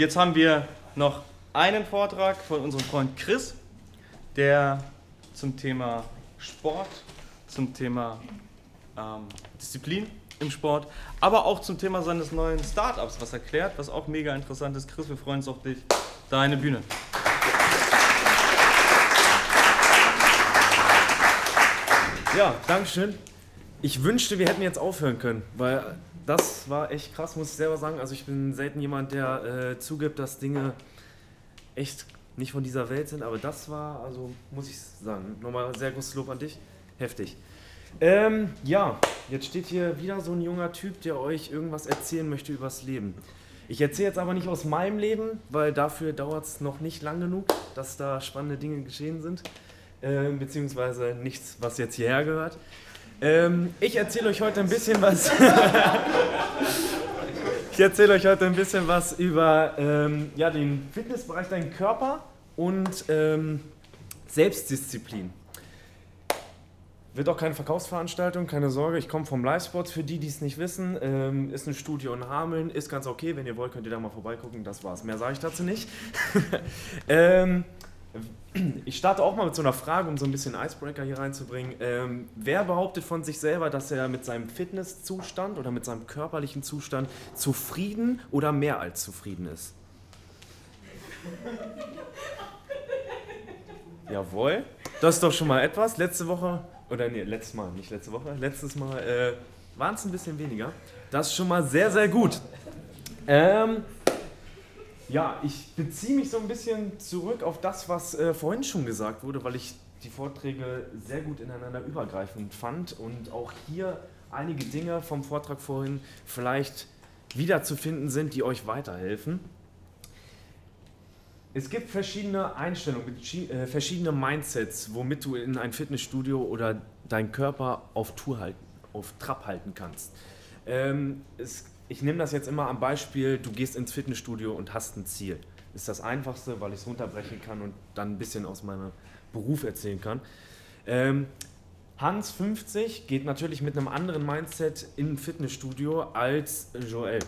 Jetzt haben wir noch einen Vortrag von unserem Freund Chris, der zum Thema Sport, zum Thema ähm, Disziplin im Sport, aber auch zum Thema seines neuen Startups was erklärt, was auch mega interessant ist. Chris, wir freuen uns auf dich. Deine Bühne. Ja, Dankeschön. Ich wünschte, wir hätten jetzt aufhören können, weil das war echt krass, muss ich selber sagen. Also ich bin selten jemand, der äh, zugibt, dass Dinge echt nicht von dieser Welt sind, aber das war, also muss ich sagen, nochmal sehr großes Lob an dich. Heftig. Ähm, ja, jetzt steht hier wieder so ein junger Typ, der euch irgendwas erzählen möchte übers Leben. Ich erzähle jetzt aber nicht aus meinem Leben, weil dafür dauert es noch nicht lang genug, dass da spannende Dinge geschehen sind. Ähm, beziehungsweise nichts, was jetzt hierher gehört. Ähm, ich erzähle euch heute ein bisschen was. ich erzähle euch heute ein bisschen was über ähm, ja, den Fitnessbereich, deinen Körper und ähm, Selbstdisziplin. Wird auch keine Verkaufsveranstaltung, keine Sorge. Ich komme vom Livespot. Für die, die es nicht wissen, ähm, ist ein Studio in Hameln. Ist ganz okay. Wenn ihr wollt, könnt ihr da mal vorbeigucken. Das war's. Mehr sage ich dazu nicht. ähm, ich starte auch mal mit so einer Frage, um so ein bisschen Icebreaker hier reinzubringen. Ähm, wer behauptet von sich selber, dass er mit seinem Fitnesszustand oder mit seinem körperlichen Zustand zufrieden oder mehr als zufrieden ist? Jawohl, das ist doch schon mal etwas. Letzte Woche oder nee, letztes Mal, nicht letzte Woche, letztes Mal äh, waren es ein bisschen weniger. Das ist schon mal sehr, sehr gut. Ähm, ja, ich beziehe mich so ein bisschen zurück auf das, was äh, vorhin schon gesagt wurde, weil ich die Vorträge sehr gut ineinander übergreifend fand und auch hier einige Dinge vom Vortrag vorhin vielleicht wiederzufinden sind, die euch weiterhelfen. Es gibt verschiedene Einstellungen, äh, verschiedene Mindsets, womit du in ein Fitnessstudio oder deinen Körper auf Tour halten, auf Trab halten kannst. Ähm, es, ich nehme das jetzt immer am Beispiel, du gehst ins Fitnessstudio und hast ein Ziel. Ist das Einfachste, weil ich es runterbrechen kann und dann ein bisschen aus meinem Beruf erzählen kann. Ähm, Hans 50 geht natürlich mit einem anderen Mindset in ein Fitnessstudio als Joel.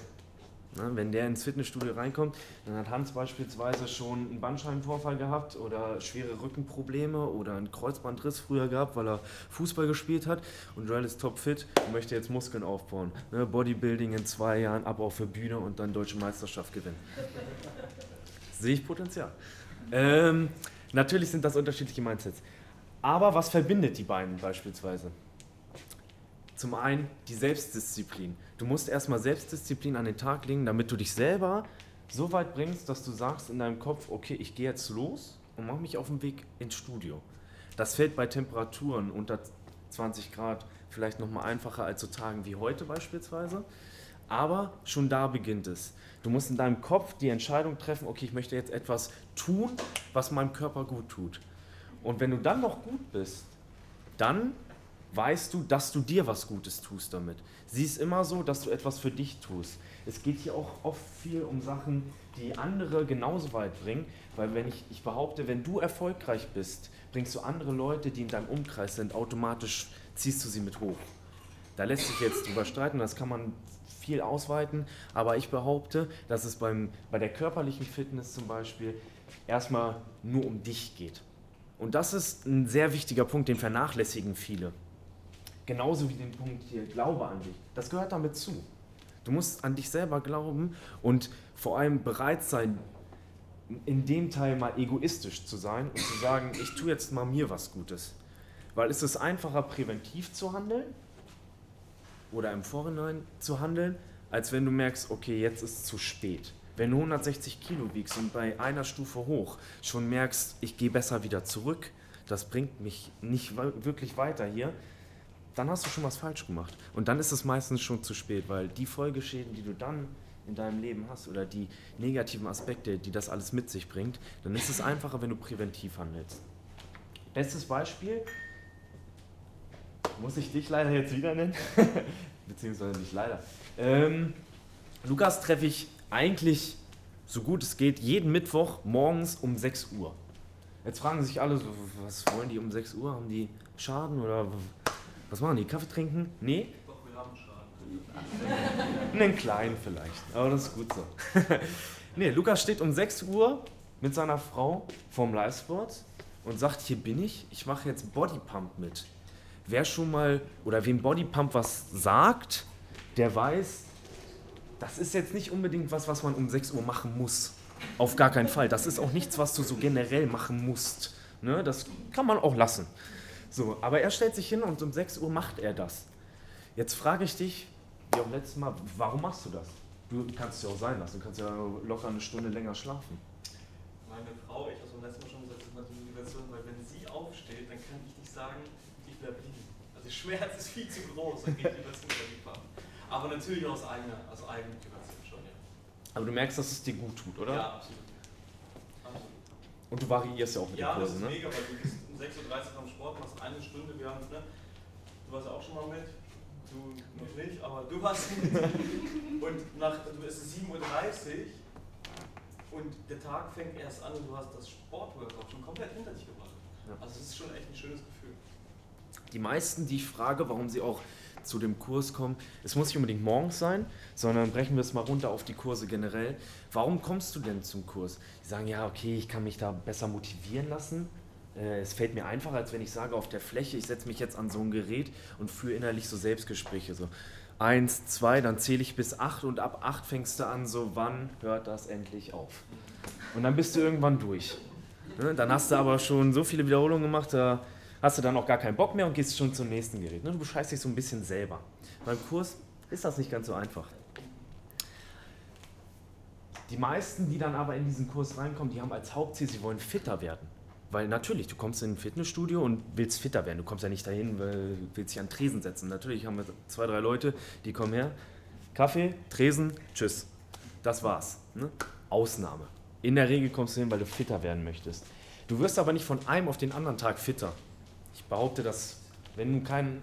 Ne, wenn der ins Fitnessstudio reinkommt, dann hat Hans beispielsweise schon einen Bandscheibenvorfall gehabt oder schwere Rückenprobleme oder einen Kreuzbandriss früher gehabt, weil er Fußball gespielt hat. Und Joel ist topfit und möchte jetzt Muskeln aufbauen. Ne, Bodybuilding in zwei Jahren, Abbau für Bühne und dann deutsche Meisterschaft gewinnen. Sehe ich Potenzial. Ähm, natürlich sind das unterschiedliche Mindsets. Aber was verbindet die beiden beispielsweise? Zum einen die Selbstdisziplin. Du musst erstmal Selbstdisziplin an den Tag legen, damit du dich selber so weit bringst, dass du sagst in deinem Kopf, okay, ich gehe jetzt los und mache mich auf den Weg ins Studio. Das fällt bei Temperaturen unter 20 Grad vielleicht nochmal einfacher als so Tagen wie heute beispielsweise. Aber schon da beginnt es. Du musst in deinem Kopf die Entscheidung treffen, okay, ich möchte jetzt etwas tun, was meinem Körper gut tut. Und wenn du dann noch gut bist, dann weißt du, dass du dir was Gutes tust damit. Sieh es immer so, dass du etwas für dich tust. Es geht hier auch oft viel um Sachen, die andere genauso weit bringen, weil wenn ich, ich behaupte, wenn du erfolgreich bist, bringst du andere Leute, die in deinem Umkreis sind, automatisch ziehst du sie mit hoch. Da lässt sich jetzt drüber streiten, das kann man viel ausweiten, aber ich behaupte, dass es beim, bei der körperlichen Fitness zum Beispiel erstmal nur um dich geht. Und das ist ein sehr wichtiger Punkt, den vernachlässigen viele. Genauso wie den Punkt hier, Glaube an dich. Das gehört damit zu. Du musst an dich selber glauben und vor allem bereit sein, in dem Teil mal egoistisch zu sein und zu sagen, ich tue jetzt mal mir was Gutes. Weil es ist einfacher, präventiv zu handeln oder im Vorhinein zu handeln, als wenn du merkst, okay, jetzt ist es zu spät. Wenn du 160 Kilo wiegst und bei einer Stufe hoch schon merkst, ich gehe besser wieder zurück, das bringt mich nicht wirklich weiter hier, dann hast du schon was falsch gemacht. Und dann ist es meistens schon zu spät, weil die Folgeschäden, die du dann in deinem Leben hast oder die negativen Aspekte, die das alles mit sich bringt, dann ist es einfacher, wenn du präventiv handelst. Bestes Beispiel, muss ich dich leider jetzt wieder nennen, beziehungsweise nicht leider. Ähm, Lukas treffe ich eigentlich, so gut es geht, jeden Mittwoch morgens um 6 Uhr. Jetzt fragen sich alle, was wollen die um 6 Uhr? Haben die Schaden oder was machen die? Kaffee trinken? Nee? Einen kleinen vielleicht, aber das ist gut so. Nee, Lukas steht um 6 Uhr mit seiner Frau vorm Livesport und sagt, hier bin ich, ich mache jetzt Bodypump mit. Wer schon mal oder wem Bodypump was sagt, der weiß, das ist jetzt nicht unbedingt was, was man um 6 Uhr machen muss. Auf gar keinen Fall. Das ist auch nichts, was du so generell machen musst. Ne? Das kann man auch lassen. So, aber er stellt sich hin und um 6 Uhr macht er das. Jetzt frage ich dich, wie auch letztes Mal, warum machst du das? Du kannst es ja auch sein lassen, du kannst ja locker eine Stunde länger schlafen. Meine Frau, ich habe es beim letzten Mal schon gesagt, das ist eine Motivation, weil wenn sie aufsteht, dann kann ich nicht sagen, ich bleibe liegen. Also der Schmerz ist viel zu groß, dann geht lieber zu Fahrt. Aber natürlich aus eigener, aus eigener Motivation schon, ja. Aber du merkst, dass es dir gut tut, oder? Ja, absolut. absolut. Und du variierst ja auch mit Ja, den das Kursen, ist ne? mega, weil du bist um 6.30 Uhr am Sport, machst eine Stunde, wir haben, ne? Du warst ja auch schon mal mit. Du noch nicht, aber du warst mit. Und nach, du es ist 7.30 Uhr und der Tag fängt erst an und du hast das Sportworkout schon komplett hinter dich gebracht. Also es ist schon echt ein schönes Gefühl. Die meisten, die ich frage, warum sie auch zu dem Kurs kommen, es muss nicht unbedingt morgens sein, sondern brechen wir es mal runter auf die Kurse generell. Warum kommst du denn zum Kurs? Die sagen, ja, okay, ich kann mich da besser motivieren lassen. Äh, Es fällt mir einfacher, als wenn ich sage, auf der Fläche, ich setze mich jetzt an so ein Gerät und führe innerlich so Selbstgespräche. So eins, zwei, dann zähle ich bis acht und ab acht fängst du an, so wann hört das endlich auf? Und dann bist du irgendwann durch. Ne? Dann hast du aber schon so viele Wiederholungen gemacht, da hast du dann auch gar keinen Bock mehr und gehst schon zum nächsten Gerät. Ne? Du bescheißt dich so ein bisschen selber. Beim Kurs ist das nicht ganz so einfach. Die meisten, die dann aber in diesen Kurs reinkommen, die haben als Hauptziel, sie wollen fitter werden. Weil natürlich, du kommst in ein Fitnessstudio und willst fitter werden. Du kommst ja nicht dahin, weil du willst dich an Tresen setzen. Natürlich haben wir zwei, drei Leute, die kommen her. Kaffee, Tresen, tschüss. Das war's. Ne? Ausnahme. In der Regel kommst du hin, weil du fitter werden möchtest. Du wirst aber nicht von einem auf den anderen Tag fitter. Ich behaupte, dass wenn du kein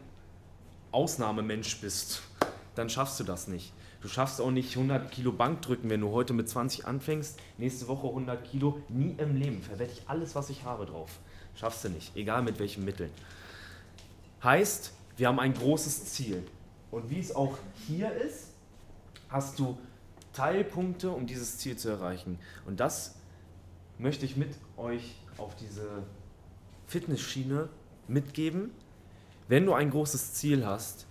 Ausnahmemensch bist, dann schaffst du das nicht. Du schaffst auch nicht 100 Kilo Bankdrücken, wenn du heute mit 20 anfängst, nächste Woche 100 Kilo, nie im Leben. Verwette ich alles, was ich habe drauf. Schaffst du nicht, egal mit welchen Mitteln. Heißt, wir haben ein großes Ziel. Und wie es auch hier ist, hast du Teilpunkte, um dieses Ziel zu erreichen. Und das möchte ich mit euch auf diese Fitnessschiene mitgeben. Wenn du ein großes Ziel hast,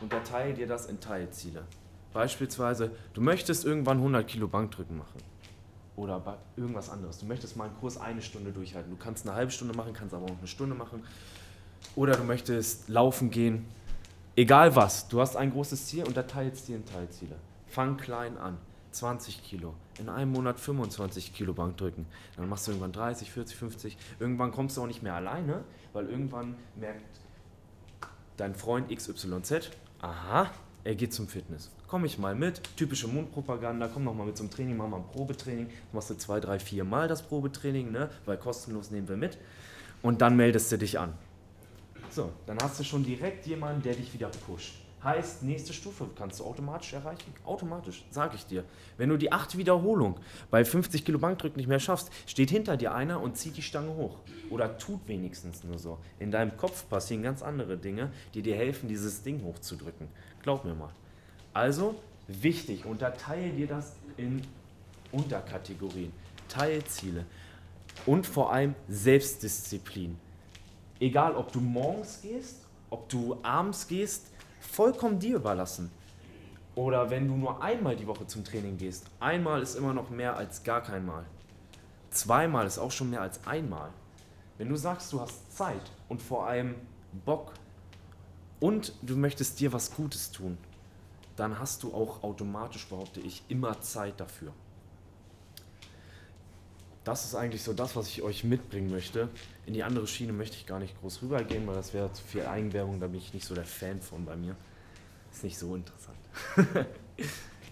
unterteile dir das in Teilziele. Beispielsweise, du möchtest irgendwann 100 Kilo Bankdrücken machen. Oder irgendwas anderes. Du möchtest mal einen Kurs eine Stunde durchhalten. Du kannst eine halbe Stunde machen, kannst aber auch eine Stunde machen. Oder du möchtest laufen gehen. Egal was, du hast ein großes Ziel, unterteilst dir in Teilziele. Fang klein an. 20 Kilo. In einem Monat 25 Kilo Bankdrücken. Dann machst du irgendwann 30, 40, 50. Irgendwann kommst du auch nicht mehr alleine, weil irgendwann merkt dein Freund XYZ, aha, er geht zum Fitness. Komm ich mal mit, typische Mundpropaganda, komm noch mal mit zum Training, mach mal ein Probetraining. Machst du zwei, drei, vier Mal das Probetraining, ne? weil kostenlos nehmen wir mit. Und dann meldest du dich an. So, dann hast du schon direkt jemanden, der dich wieder pusht. Heißt, nächste Stufe kannst du automatisch erreichen. Automatisch, sage ich dir. Wenn du die achte Wiederholung bei 50 Kilo Bankdrücken nicht mehr schaffst, steht hinter dir einer und zieht die Stange hoch. Oder tut wenigstens nur so. In deinem Kopf passieren ganz andere Dinge, die dir helfen, dieses Ding hochzudrücken. Glaub mir mal. Also, wichtig, unterteile dir das in Unterkategorien, Teilziele und vor allem Selbstdisziplin. Egal, ob du morgens gehst, ob du abends gehst, vollkommen dir überlassen. Oder wenn du nur einmal die Woche zum Training gehst, einmal ist immer noch mehr als gar kein Mal. Zweimal ist auch schon mehr als einmal. Wenn du sagst, du hast Zeit und vor allem Bock und du möchtest dir was Gutes tun, dann hast du auch automatisch, behaupte ich, immer Zeit dafür. Das ist eigentlich so das, was ich euch mitbringen möchte. In die andere Schiene möchte ich gar nicht groß rübergehen, weil das wäre zu viel Eigenwerbung, da bin ich nicht so der Fan von bei mir. Ist nicht so interessant.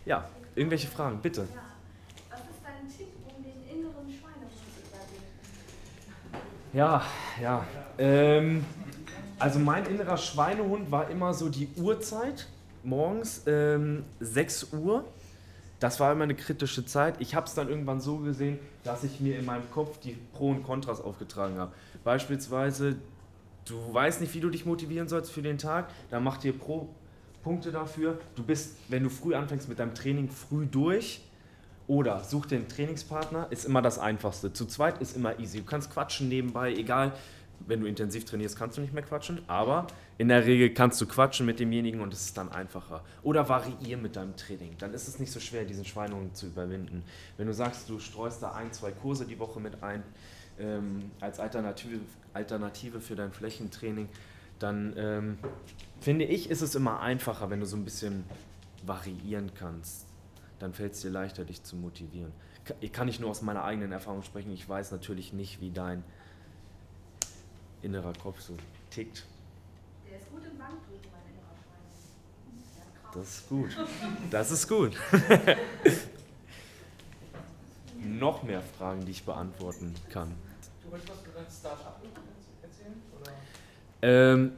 ja, irgendwelche Fragen, bitte. Ja. Was ist dein Tipp, um den inneren Schweinehund zu überwinden? Ja, ja. Ähm, also mein innerer Schweinehund war immer so die Uhrzeit, morgens ähm, 6 Uhr. Das war immer eine kritische Zeit. Ich habe es dann irgendwann so gesehen, dass ich mir in meinem Kopf die Pro und Kontras aufgetragen habe. Beispielsweise, du weißt nicht, wie du dich motivieren sollst für den Tag, dann mach dir Pro Punkte dafür. Du bist, wenn du früh anfängst mit deinem Training, früh durch Oder such den Trainingspartner, ist immer das Einfachste. Zu zweit ist immer easy. Du kannst quatschen nebenbei, egal. Wenn du intensiv trainierst, kannst du nicht mehr quatschen, aber in der Regel kannst du quatschen mit demjenigen und es ist dann einfacher. Oder variieren mit deinem Training. Dann ist es nicht so schwer, diesen Schweinungen zu überwinden. Wenn du sagst, du streust da ein, zwei Kurse die Woche mit ein, ähm, als Alternative, Alternative für dein Flächentraining, dann ähm, finde ich, ist es immer einfacher, wenn du so ein bisschen variieren kannst. Dann fällt es dir leichter, dich zu motivieren. Ich kann nicht nur aus meiner eigenen Erfahrung sprechen. Ich weiß natürlich nicht, wie dein innerer Kopf so tickt. Der ist gut im Bankdrücken, mein innerer Schwein. Das ist gut. Das ist gut. Noch mehr Fragen, die ich beantworten kann. Du wolltest was über dein Startup erzählen? Oder? Ähm,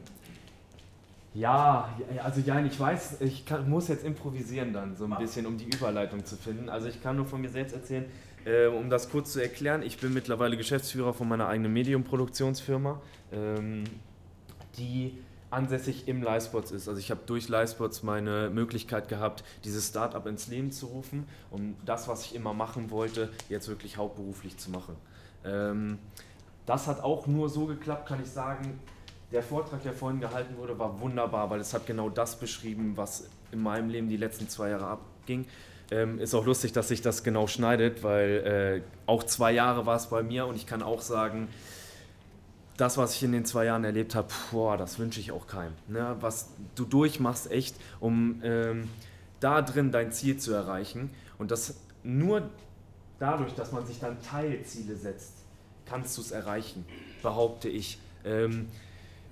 ja, also ja, ich weiß, ich kann, muss jetzt improvisieren dann so ein bisschen, um die Überleitung zu finden. Also ich kann nur von mir selbst erzählen, äh, um das kurz zu erklären, ich bin mittlerweile Geschäftsführer von meiner eigenen Medium-Produktionsfirma, ähm, die ansässig im Livespots ist. Also ich habe durch Livespots meine Möglichkeit gehabt, dieses Startup ins Leben zu rufen, um das, was ich immer machen wollte, jetzt wirklich hauptberuflich zu machen. Ähm, das hat auch nur so geklappt, kann ich sagen. Der Vortrag, der vorhin gehalten wurde, war wunderbar, weil es hat genau das beschrieben, was in meinem Leben die letzten zwei Jahre abging. Ähm, ist auch lustig, dass sich das genau schneidet, weil äh, auch zwei Jahre war es bei mir und ich kann auch sagen, das, was ich in den zwei Jahren erlebt habe, boah, das wünsche ich auch keinem. Ne? Was du durchmachst, echt, um ähm, da drin dein Ziel zu erreichen. Und das nur dadurch, dass man sich dann Teilziele setzt, kannst du es erreichen, behaupte ich. Ähm,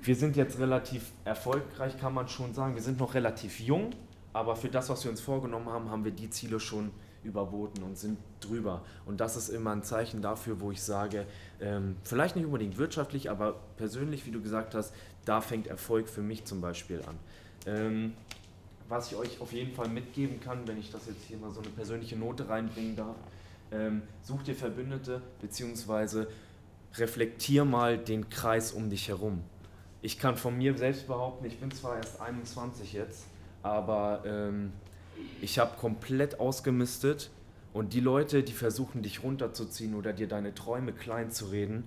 wir sind jetzt relativ erfolgreich, kann man schon sagen. Wir sind noch relativ jung, aber für das, was wir uns vorgenommen haben, haben wir die Ziele schon überboten und sind drüber. Und das ist immer ein Zeichen dafür, wo ich sage, ähm, vielleicht nicht unbedingt wirtschaftlich, aber persönlich, wie du gesagt hast, da fängt Erfolg für mich zum Beispiel an. Ähm, was ich euch auf jeden Fall mitgeben kann, wenn ich das jetzt hier mal so eine persönliche Note reinbringen darf, ähm, such dir Verbündete, beziehungsweise reflektier mal den Kreis um dich herum. Ich kann von mir selbst behaupten, ich bin zwar erst 21 jetzt, aber ähm, ich habe komplett ausgemistet und die Leute, die versuchen, dich runterzuziehen oder dir deine Träume klein zu reden,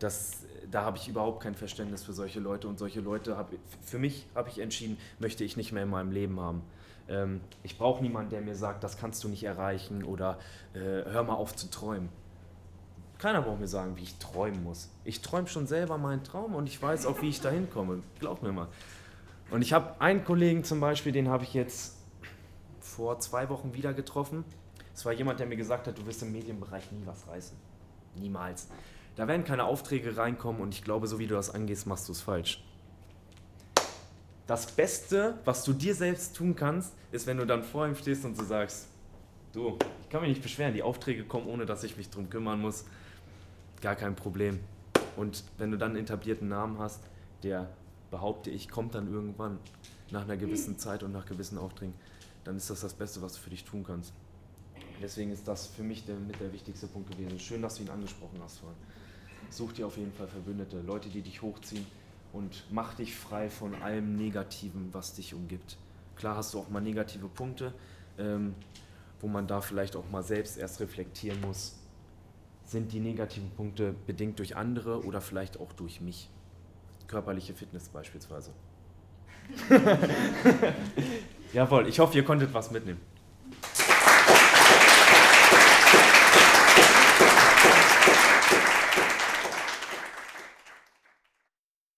das, da habe ich überhaupt kein Verständnis für solche Leute und solche Leute, hab, für mich habe ich entschieden, möchte ich nicht mehr in meinem Leben haben. Ähm, ich brauche niemanden, der mir sagt, das kannst du nicht erreichen oder äh, hör mal auf zu träumen. Keiner braucht mir sagen, wie ich träumen muss. Ich träume schon selber meinen Traum und ich weiß auch, wie ich da hinkomme. Glaub mir mal. Und ich habe einen Kollegen zum Beispiel, den habe ich jetzt vor zwei Wochen wieder getroffen. Es war jemand, der mir gesagt hat, du wirst im Medienbereich nie was reißen. Niemals. Da werden keine Aufträge reinkommen und ich glaube, so wie du das angehst, machst du es falsch. Das Beste, was du dir selbst tun kannst, ist, wenn du dann vor ihm stehst und so sagst, du, ich kann mich nicht beschweren, die Aufträge kommen, ohne dass ich mich drum kümmern muss. Gar kein Problem. Und wenn du dann einen etablierten Namen hast, der, behaupte ich, kommt dann irgendwann nach einer gewissen Zeit und nach gewissen Aufträgen, dann ist das das Beste, was du für dich tun kannst. Deswegen ist das für mich der, mit der wichtigste Punkt gewesen. Schön, dass du ihn angesprochen hast vorhin. Such dir auf jeden Fall Verbündete, Leute, die dich hochziehen und mach dich frei von allem Negativen, was dich umgibt. Klar hast du auch mal negative Punkte, ähm, wo man da vielleicht auch mal selbst erst reflektieren muss. Sind die negativen Punkte bedingt durch andere oder vielleicht auch durch mich? Körperliche Fitness beispielsweise. Jawohl, ich hoffe, ihr konntet was mitnehmen.